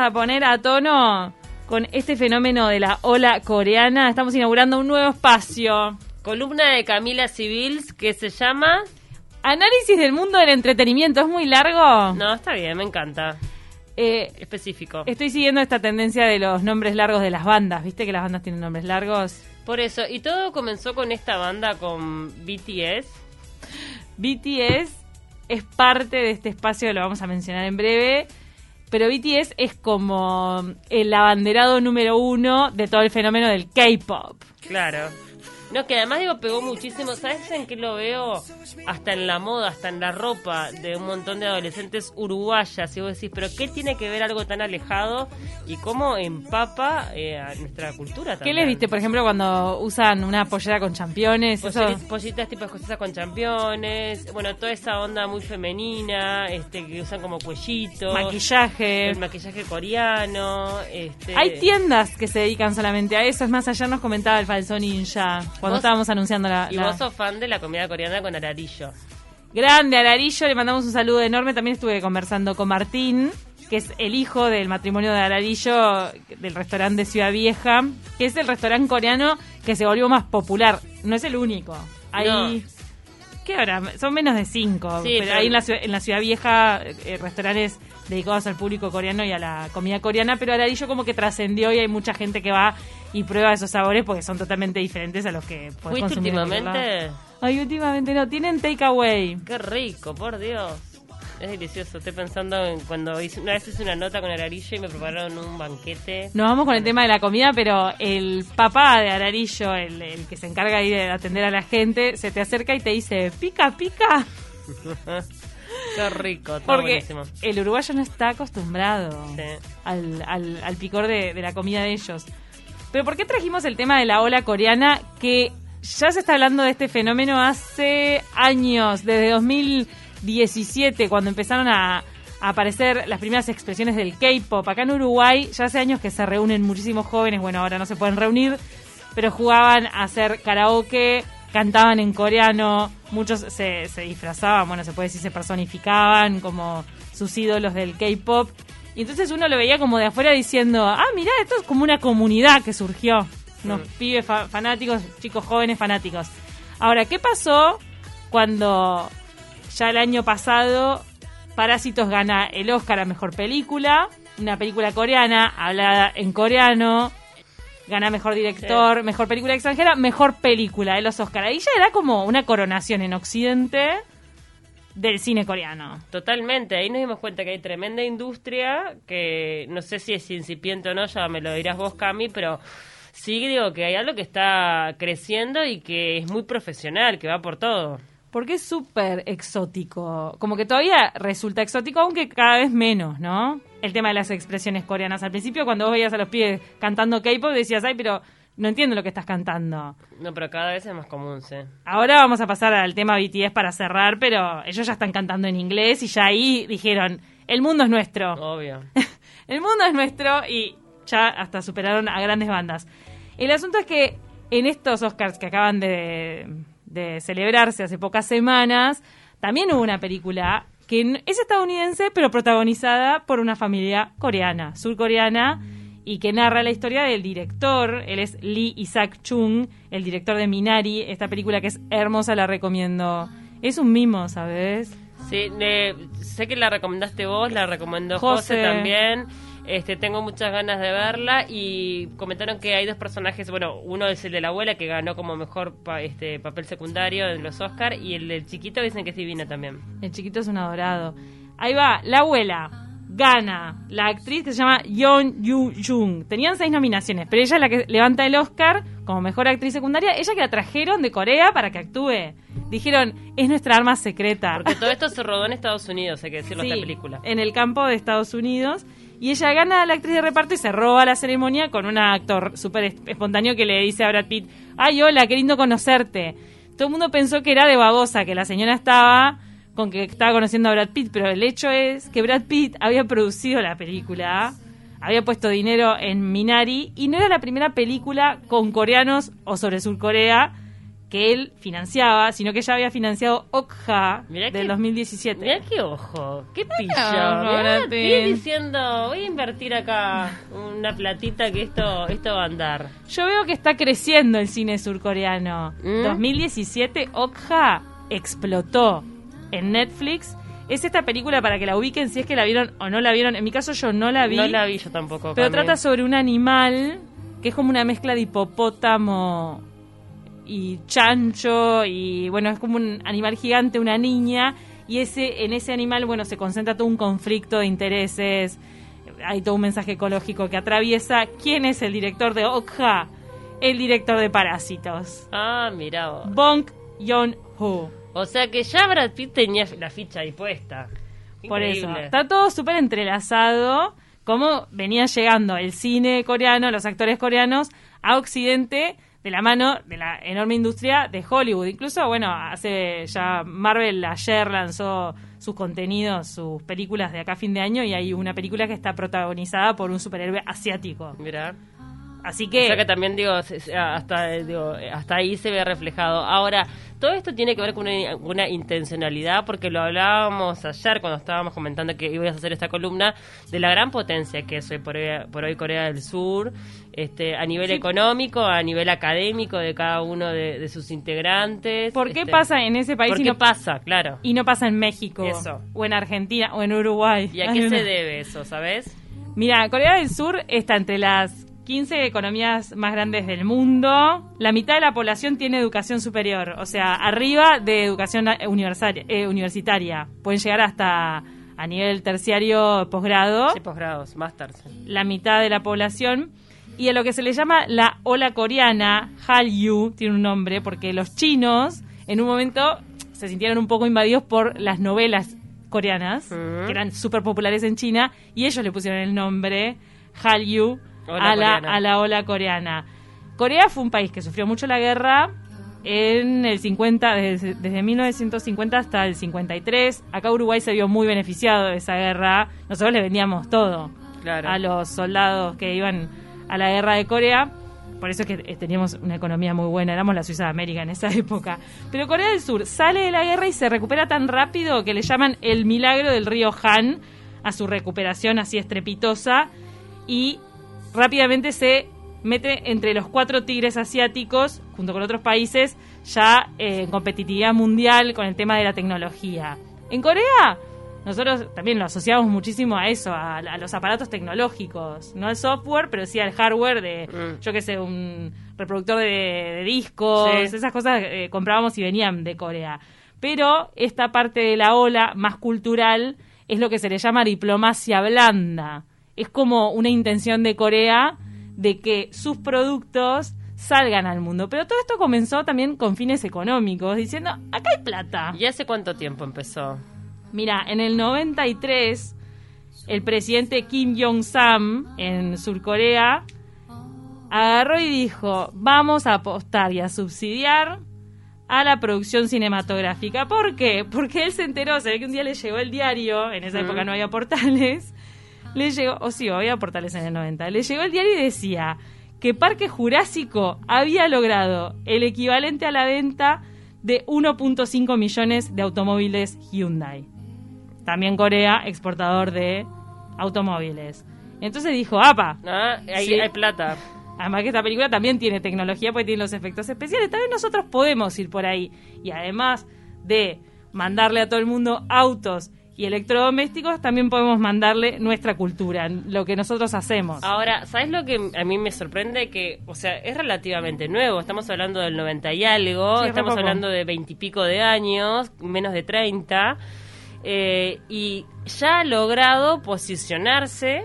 a poner a tono con este fenómeno de la ola coreana. Estamos inaugurando un nuevo espacio. Columna de Camila Civils que se llama... Análisis del mundo del entretenimiento. ¿Es muy largo? No, está bien, me encanta. Eh, Específico. estoy siguiendo esta tendencia de los nombres largos de las bandas. ¿Viste que las bandas tienen nombres largos? Por eso, y todo comenzó con esta banda, con BTS. BTS es parte de este espacio, lo vamos a mencionar en breve. Pero BTS es como el abanderado número uno de todo el fenómeno del K-pop. Claro. No, que además digo, pegó muchísimo. ¿Sabes en qué lo veo? Hasta en la moda, hasta en la ropa de un montón de adolescentes uruguayas. Y vos decís, ¿pero qué tiene que ver algo tan alejado? Y cómo empapa eh, a nuestra cultura ¿Qué también. les viste, por ejemplo, cuando usan una pollera con championes? Eso- Polleras, pollitas tipo escocesas con championes, bueno, toda esa onda muy femenina, este que usan como cuellitos, maquillaje. el maquillaje coreano, este Hay tiendas que se dedican solamente a eso. Es más, ayer nos comentaba el falso ninja cuando estábamos anunciando la, y la- vos sos fan de la comida coreana con ararillo. grande Ararillo. Le mandamos un saludo enorme. También estuve conversando con Martín, que es el hijo del matrimonio de Ararillo del restaurante Ciudad Vieja, que es el restaurante coreano que se volvió más popular. No es el único. Hay. ¿Qué hora? Son menos de cinco. Sí, pero pero- hay en la, ciudad, en la Ciudad Vieja eh, restaurantes dedicados al público coreano y a la comida coreana, pero Ararillo como que trascendió y hay mucha gente que va y prueba esos sabores porque son totalmente diferentes a los que ¿Fuiste consumir últimamente? Ay, últimamente no. Tienen takeaway. Qué rico, por Dios. Es delicioso. Estoy pensando en cuando hice, una vez hice una nota con ararillo y me prepararon un banquete. Nos vamos con el tema de la comida, pero el papá de Ararillo, el, el que se encarga ahí de atender a la gente, se te acerca y te dice, pica, pica. Qué rico, todo Porque buenísimo. el uruguayo no está acostumbrado Sí. al, al- al picor de, de la comida de ellos. Pero ¿por qué trajimos el tema de la ola coreana que ya se está hablando de este fenómeno hace años, desde 2017, cuando empezaron a, aparecer las primeras expresiones del K-pop? Acá en Uruguay ya hace años que se reúnen muchísimos jóvenes, bueno, ahora no se pueden reunir, pero jugaban a hacer karaoke, cantaban en coreano, muchos se, se disfrazaban, bueno, se puede decir, se personificaban como sus ídolos del K-pop. Y entonces uno lo veía como de afuera diciendo, ah, mirá, esto es como una comunidad que surgió. Unos pibes fa- fanáticos, chicos jóvenes fanáticos. Ahora, ¿qué pasó cuando ya el año pasado Parásitos gana el Oscar a Mejor Película? Una película coreana, hablada en coreano, gana Mejor Director, Mejor Película Extranjera, Mejor Película de los Oscar. Ahí ya era como una coronación en Occidente del cine coreano. Totalmente, ahí nos dimos cuenta que hay tremenda industria que no sé si es incipiente o no, ya me lo dirás vos, Cami, pero sí digo que hay algo que está creciendo y que es muy profesional, que va por todo. Porque es súper exótico. Como que todavía resulta exótico, aunque cada vez menos, ¿no? El tema de las expresiones coreanas. Al principio, cuando vos veías a los pibes cantando K-pop, decías, ay, pero no entiendo lo que estás cantando. No, pero cada vez es más común, sí. Ahora vamos a pasar al tema BTS para cerrar, pero ellos ya están cantando en inglés y ya ahí dijeron, el mundo es nuestro. Obvio. el mundo es nuestro y ya hasta superaron a grandes bandas. El asunto es que en estos Oscars que acaban de, de celebrarse hace pocas semanas, también hubo una película que es estadounidense, pero protagonizada por una familia coreana, surcoreana, y que narra la historia del director. Él es Lee Isaac Chung, el director de Minari. Esta película que es hermosa, la recomiendo. Es un mimo, ¿sabes? Sí, le- sé que la recomendaste vos, la recomendó José. José, también. Este, tengo muchas ganas de verla y comentaron que hay dos personajes, bueno, uno es el de la abuela que ganó como mejor pa- este papel secundario en los Oscar y el del chiquito dicen que es divino también. El chiquito es un adorado. Ahí va, la abuela gana la actriz que se llama Yeon Yu Jung. Tenían seis nominaciones, pero ella es la que levanta el Oscar como mejor actriz secundaria. Ella que la trajeron de Corea para que actúe. Dijeron, es nuestra arma secreta. Porque todo esto se rodó en Estados Unidos, hay que decirlo, Sí, esta película. en el campo de Estados Unidos. Y ella gana a la actriz de reparto y se roba la ceremonia con un actor súper es- espontáneo que le dice a Brad Pitt, ay, hola, qué lindo conocerte. Todo el mundo pensó que era de babosa, que la señora estaba con que estaba conociendo a Brad Pitt, pero el hecho es que Brad Pitt había producido la película, había puesto dinero en Minari y no era la primera película con coreanos o sobre Surcorea que él financiaba, sino que ya había financiado Okja Mirá del que- 2017. Mirá qué ojo, qué pillo. Mirá, estoy diciendo, voy a invertir acá una platita que esto, esto va a andar. Yo veo que está creciendo el cine surcoreano. ¿Mm? 2017, Okja explotó en Netflix. Es esta película para que la ubiquen si es que la vieron o no la vieron. En mi caso yo no la vi. No la vi yo tampoco. Pero Cami. trata sobre un animal que es como una mezcla de hipopótamo y chancho y bueno, es como un animal gigante, una niña y ese en ese animal, bueno, se concentra todo un conflicto de intereses. Hay todo un mensaje ecológico que atraviesa. ¿Quién es el director de Okja? El director de Parásitos. Ah, mira vos. Bong Joon-ho. O sea que ya Brad Pitt tenía la ficha ahí puesta. Por eso, está todo súper entrelazado, como venía llegando el cine coreano, los actores coreanos, a Occidente de la mano de la enorme industria de Hollywood. Incluso, bueno, hace ya Marvel ayer lanzó sus contenidos, sus películas de acá a fin de año y hay una película que está protagonizada por un superhéroe asiático. Mirá. Así O que, sea que también digo, hasta, digo, hasta ahí se ve reflejado. Ahora, todo esto tiene que ver con una, una intencionalidad, porque lo hablábamos ayer cuando estábamos comentando que ibas a hacer esta columna, de la gran potencia que es hoy por hoy, por hoy Corea del Sur, este, a nivel económico, a nivel académico de cada uno de, de sus integrantes. ¿por qué este, pasa en ese país ¿Por y qué no, pasa? Claro. y no pasa en México? Eso. O en Argentina, o en Uruguay. ¿Y a qué se debe eso, sabes? Mira, Corea del Sur está entre las 15 economías más grandes del mundo. La mitad de la población tiene educación superior, o sea, arriba de educación eh, universal- eh, universitaria. Pueden llegar hasta a nivel terciario, posgrado, Sí, posgrados, masters. la mitad de la población. Y a lo que se le llama la ola coreana, Hallyu, tiene un nombre, porque los chinos en un momento se sintieron un poco invadidos por las novelas coreanas, Ujú. que eran súper populares en China, y ellos le pusieron el nombre Hallyu A la, a la ola coreana. Corea fue un país que sufrió mucho la guerra en el 50, desde, desde 1950 hasta el 53. Acá Uruguay se vio muy beneficiado de esa guerra. Nosotros le vendíamos todo Claro. a los soldados que iban a la guerra de Corea. Por eso es que eh, teníamos una economía muy buena, éramos la Suiza de América en esa época. Pero Corea del Sur sale de la guerra y se recupera tan rápido que le llaman el milagro del río Han a su recuperación así estrepitosa y rápidamente se mete entre los cuatro tigres asiáticos, junto con otros países, ya eh, en competitividad mundial con el tema de la tecnología. En Corea, nosotros también lo asociamos muchísimo a eso, a, a los aparatos tecnológicos, no al software, pero sí al hardware de, Mm. yo qué sé, un reproductor de, de discos, Sí. esas cosas eh, comprábamos y venían de Corea. Pero esta parte de la ola más cultural es lo que se le llama diplomacia blanda. Es como una intención de Corea de que sus productos salgan al mundo. Pero todo esto comenzó también con fines económicos, diciendo, acá hay plata. ¿Y hace cuánto tiempo empezó? Mira, en el 93, el presidente Kim Jong-sam en Surcorea agarró y dijo, vamos a apostar y a subsidiar a la producción cinematográfica. ¿Por qué? Porque él se enteró, se ve que un día le llegó el diario, en esa Mm. época no había portales, le llegó, o sí, había portales en el 90, le llegó el diario y decía que Parque Jurásico había logrado el equivalente a la venta de 1.5 millones de automóviles Hyundai. También Corea, exportador de automóviles. Entonces dijo, apa, Ah, ahí Sí. hay plata. Además que esta película también tiene tecnología porque tiene los efectos especiales. También nosotros podemos ir por ahí. Y además de mandarle a todo el mundo autos y electrodomésticos, también podemos mandarle nuestra cultura, lo que nosotros hacemos. Ahora, ¿sabes lo que a mí me sorprende? Que, o sea, es relativamente nuevo. Estamos hablando del 90 y algo. Sí, estamos poco. hablando de 20 y pico de años, menos de 30. eh, y ya ha logrado posicionarse,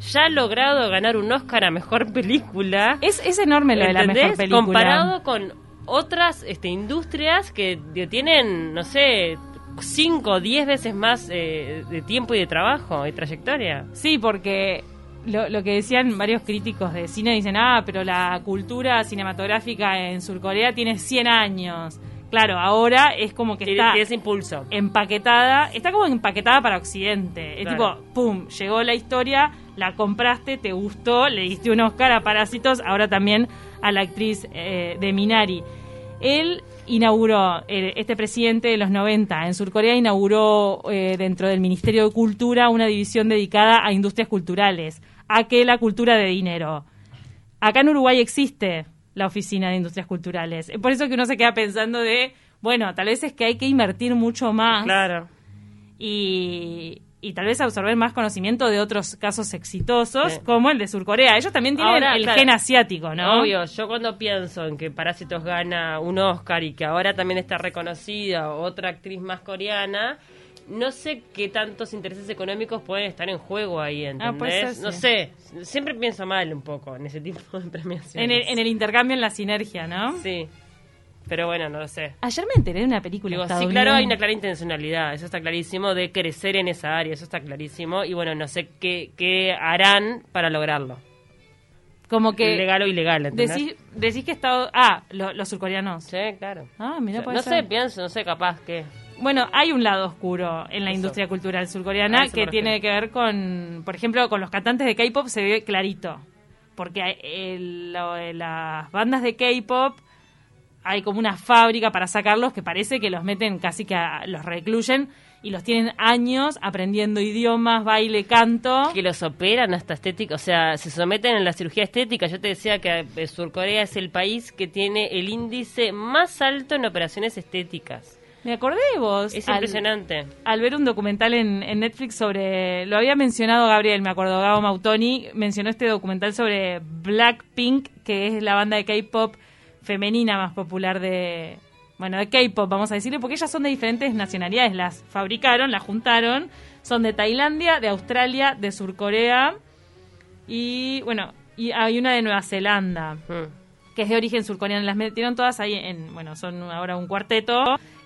ya ha logrado ganar un Oscar a Mejor Película. Es, es enorme lo de la ¿Entendés? mejor película. Comparado con otras este, industrias que tienen, no sé, 5 o 10 veces más eh, de tiempo y de trabajo y trayectoria. Sí, porque lo, lo que decían varios críticos de cine dicen, ah, pero la cultura cinematográfica en Surcorea tiene 100 años. Claro, ahora es como que Tiene, está tiene ese impulso. empaquetada, está como empaquetada para Occidente. Es tipo, pum, llegó la historia, la compraste, te gustó, le diste un Oscar a Parásitos, ahora también a la actriz eh, de Minari. Él inauguró, eh, este presidente de los 90 en Surcorea inauguró eh, dentro del Ministerio de Cultura una división dedicada a industrias culturales, a que la cultura de dinero. Acá en Uruguay existe la oficina de industrias culturales. Es por eso que uno se queda pensando de, bueno, tal vez es que hay que invertir mucho más. Claro. Y, y tal vez absorber más conocimiento de otros casos exitosos, como el de Surcorea. Ellos también tienen Ahora, el claro, gen asiático, ¿no? Obvio, yo cuando pienso en que Parásitos gana un Oscar y que ahora también está reconocida otra actriz más coreana, no sé qué tantos intereses económicos pueden estar en juego ahí, ¿entendés? Ah, puede ser, No sé, siempre pienso mal un poco en ese tipo de premiaciones. En el, en el intercambio, en la sinergia, ¿no? Sí, pero bueno, no lo sé. Ayer me enteré de una película Digo, sí, claro, hay una clara intencionalidad, eso está clarísimo, de crecer en esa área, eso está clarísimo, y bueno, no sé qué, qué harán para lograrlo. Como que Legal o ilegal, ¿entendés? decís, decís que Estados... Ah, lo- los surcoreanos. Sí, claro. Ah, mira, O sea, no ser. sé, pienso, no sé, capaz que... Bueno, hay un lado oscuro en la Eso. industria cultural surcoreana que tiene que ver con, por ejemplo, con los cantantes de K-pop se ve clarito. Porque el- lo las bandas de K-pop hay como una fábrica para sacarlos que parece que los meten casi que a- los recluyen y los tienen años aprendiendo idiomas, baile, canto. que los operan hasta estética, o sea, se someten a la cirugía estética. Yo te decía que eh, Surcorea es el país que tiene el índice más alto en operaciones estéticas. Me acordé de vos. Es al- impresionante. al ver un documental en, en Netflix sobre, lo había mencionado Gabriel, me acuerdo, Gabo Mautoni, mencionó este documental sobre Blackpink, que es la banda de K-pop femenina más popular de, bueno, de K-pop, vamos a decirle, porque ellas son de diferentes nacionalidades, las fabricaron, las juntaron, son de Tailandia, de Australia, de Surcorea y, bueno, y hay una de Nueva Zelanda Mm. que es de origen surcoreano. Las metieron todas ahí en, bueno, son ahora un cuarteto,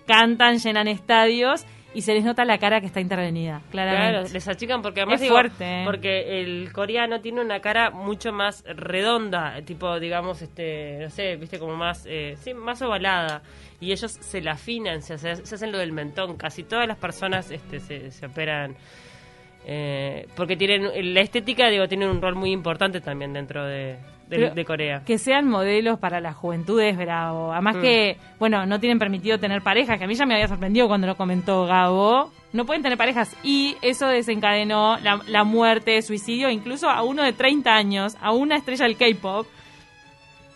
cantan, llenan estadios y se les nota la cara que está intervenida, Claro, claramente. les achican porque además Es digo, fuerte, ¿eh? porque el coreano tiene una cara mucho más redonda, tipo digamos este, no sé, viste como más eh, sí, más ovalada y ellos se la afinan, se, hace- se hacen lo del mentón, casi todas las personas este se, se operan eh, porque tienen la estética digo tienen un rol muy importante también dentro de, de, Corea. Que sean modelos para la juventud es bravo. Además Mm. que, bueno, no tienen permitido tener parejas, que a mí ya me había sorprendido cuando lo comentó Gabo. No pueden tener parejas y eso desencadenó la, la muerte, suicidio, incluso a uno de 30 años, a una estrella del K-pop.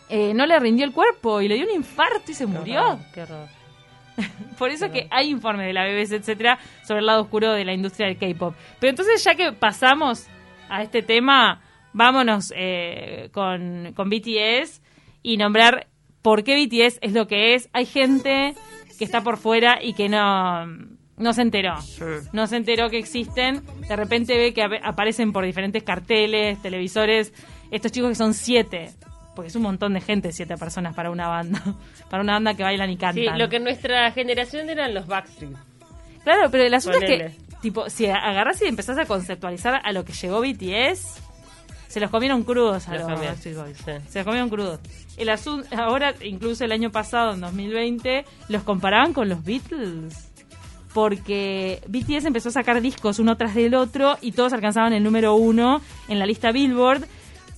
eh, no le rindió el cuerpo y le dio un infarto y se Qué murió. horror, qué horror. Por eso que hay informes de la BBC, etcétera, sobre el lado oscuro de la industria del K-pop. Pero entonces, ya que pasamos a este tema, vámonos eh, con, con BTS y nombrar por qué BTS es lo que es. Hay gente que está por fuera y que no, no se enteró. No se enteró que existen. De repente ve que ap- aparecen por diferentes carteles, televisores. Estos chicos que son siete. Porque es un montón de gente, siete personas para una banda. Para una banda que bailan y Sí, cantan. lo que en nuestra generación eran los Backstreet. Claro, pero el asunto es que, tipo, si agarras y empezás a conceptualizar a lo que llegó BTS, se los comieron crudos a Los los comieron, Backstreet Boys. sí. Se los comieron crudos. El asunto, ahora, incluso el año pasado, en 2020, los comparaban con los Beatles. Porque BTS empezó a sacar discos uno tras del otro y todos alcanzaban el número uno en la lista Billboard.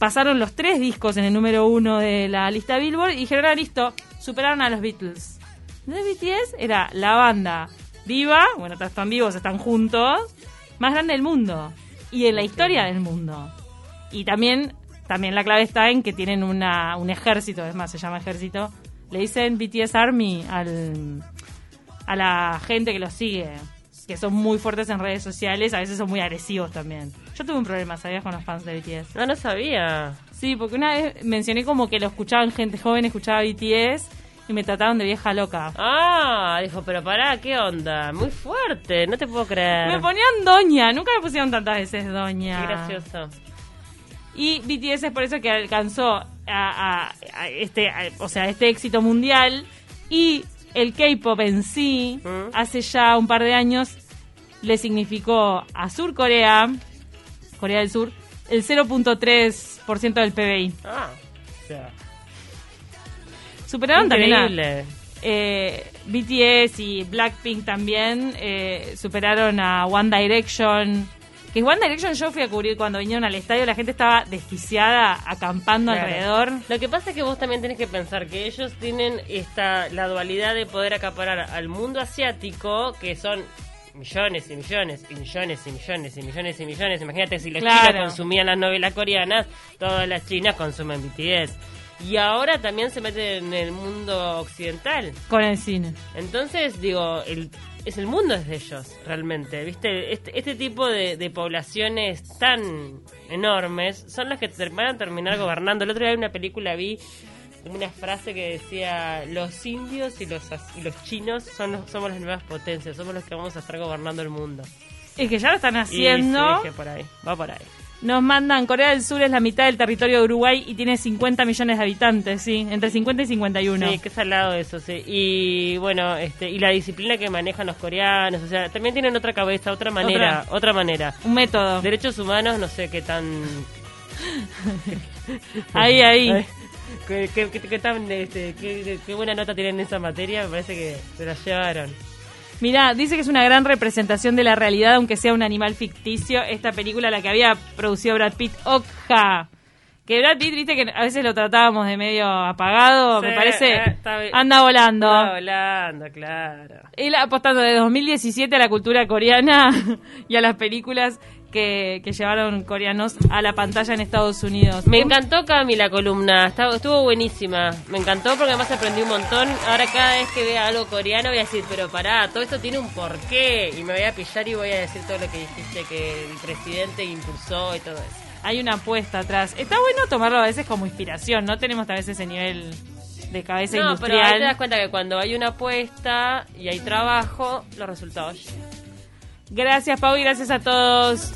Pasaron los tres discos en el número uno de la lista Billboard y dijeron, ah, listo, superaron a los Beatles. Entonces BTS era la banda viva, bueno, están vivos, están juntos, más grande del mundo y en la historia del mundo. Y también, también la clave está en que tienen una, un ejército, es más, se llama ejército. Le dicen BTS Army al, a la gente que los sigue, que son muy fuertes en redes sociales, a veces son muy agresivos también. Yo tuve un problema, ¿sabías? Con los fans de BTS. No, no sabía. Sí, porque una vez mencioné como que lo escuchaban gente joven, escuchaba BTS y me trataron de vieja loca. Ah, dijo, pero pará, ¿qué onda? Muy fuerte, no te puedo creer. Me ponían doña, nunca me pusieron tantas veces doña. Qué gracioso. Y BTS es por eso que alcanzó a, a- a este, a- o sea, este éxito mundial y el K-pop en sí, Mm. hace ya un par de años, le significó a Sur Corea, Corea del Sur, el 0.3% del PBI. Ah, o sea, Superaron también a, increíble. eh, BTS y Blackpink también, eh, superaron a One Direction, Que One Direction yo fui a cubrir cuando vinieron al estadio, la gente estaba desquiciada, acampando Claro. alrededor. Lo que pasa es que vos también tenés que pensar que ellos tienen esta la dualidad de poder acaparar al mundo asiático, que son millones y millones y millones y millones y millones y millones. Imagínate si los Claro. chinos consumían las novelas coreanas, todas las chinas consumen BTS. Y ahora también se meten en el mundo occidental. Con el cine. Entonces, digo, el, es el mundo es de ellos, realmente. ¿Viste? Este, este tipo de, de poblaciones tan enormes son las que ter- van a terminar gobernando. El otro día en una película vi una frase que decía, los indios y los, y los chinos son los- somos las nuevas potencias, somos los que vamos a estar gobernando el mundo. Es que ya lo están Y haciendo. sí, que por ahí, va por ahí. Nos mandan, Corea del Sur es la mitad del territorio de Uruguay y tiene 50 millones de habitantes, sí, entre 50 y 51. Sí, qué salado eso, sí. Y bueno, este, y la disciplina que manejan los coreanos, o sea, también tienen otra cabeza, otra manera, otra, manera. Un método. Derechos humanos, no sé qué tan. Ahí, ahí. ¿Qué, qué, qué- qué tan, este, qué buena nota tienen en esa materia? Me parece que se la llevaron. Mirá, dice que es una gran representación de la realidad, aunque sea un animal ficticio. Esta película, la que había producido Brad Pitt, Okja. Que Brad Pitt, viste que a veces lo tratábamos de medio apagado, Sí, me parece. eh, anda volando. Está volando, claro. Él apostando de 2017 a la cultura coreana y a las películas que, que llevaron coreanos a la pantalla en Estados Unidos. Me encantó Cami la columna, estuvo buenísima. Me encantó porque además aprendí un montón. Ahora cada vez que vea algo coreano voy a decir, pero pará, todo esto tiene un porqué. Y me voy a pillar y voy a decir todo lo que dijiste que el presidente impulsó y todo eso. Hay una apuesta atrás. Está bueno tomarlo a veces como inspiración, no tenemos tal vez ese nivel de cabeza No, pero ahí te das industrial. cuenta que cuando hay una apuesta y hay trabajo, los resultados llegan. Gracias, Pau, y gracias a todos.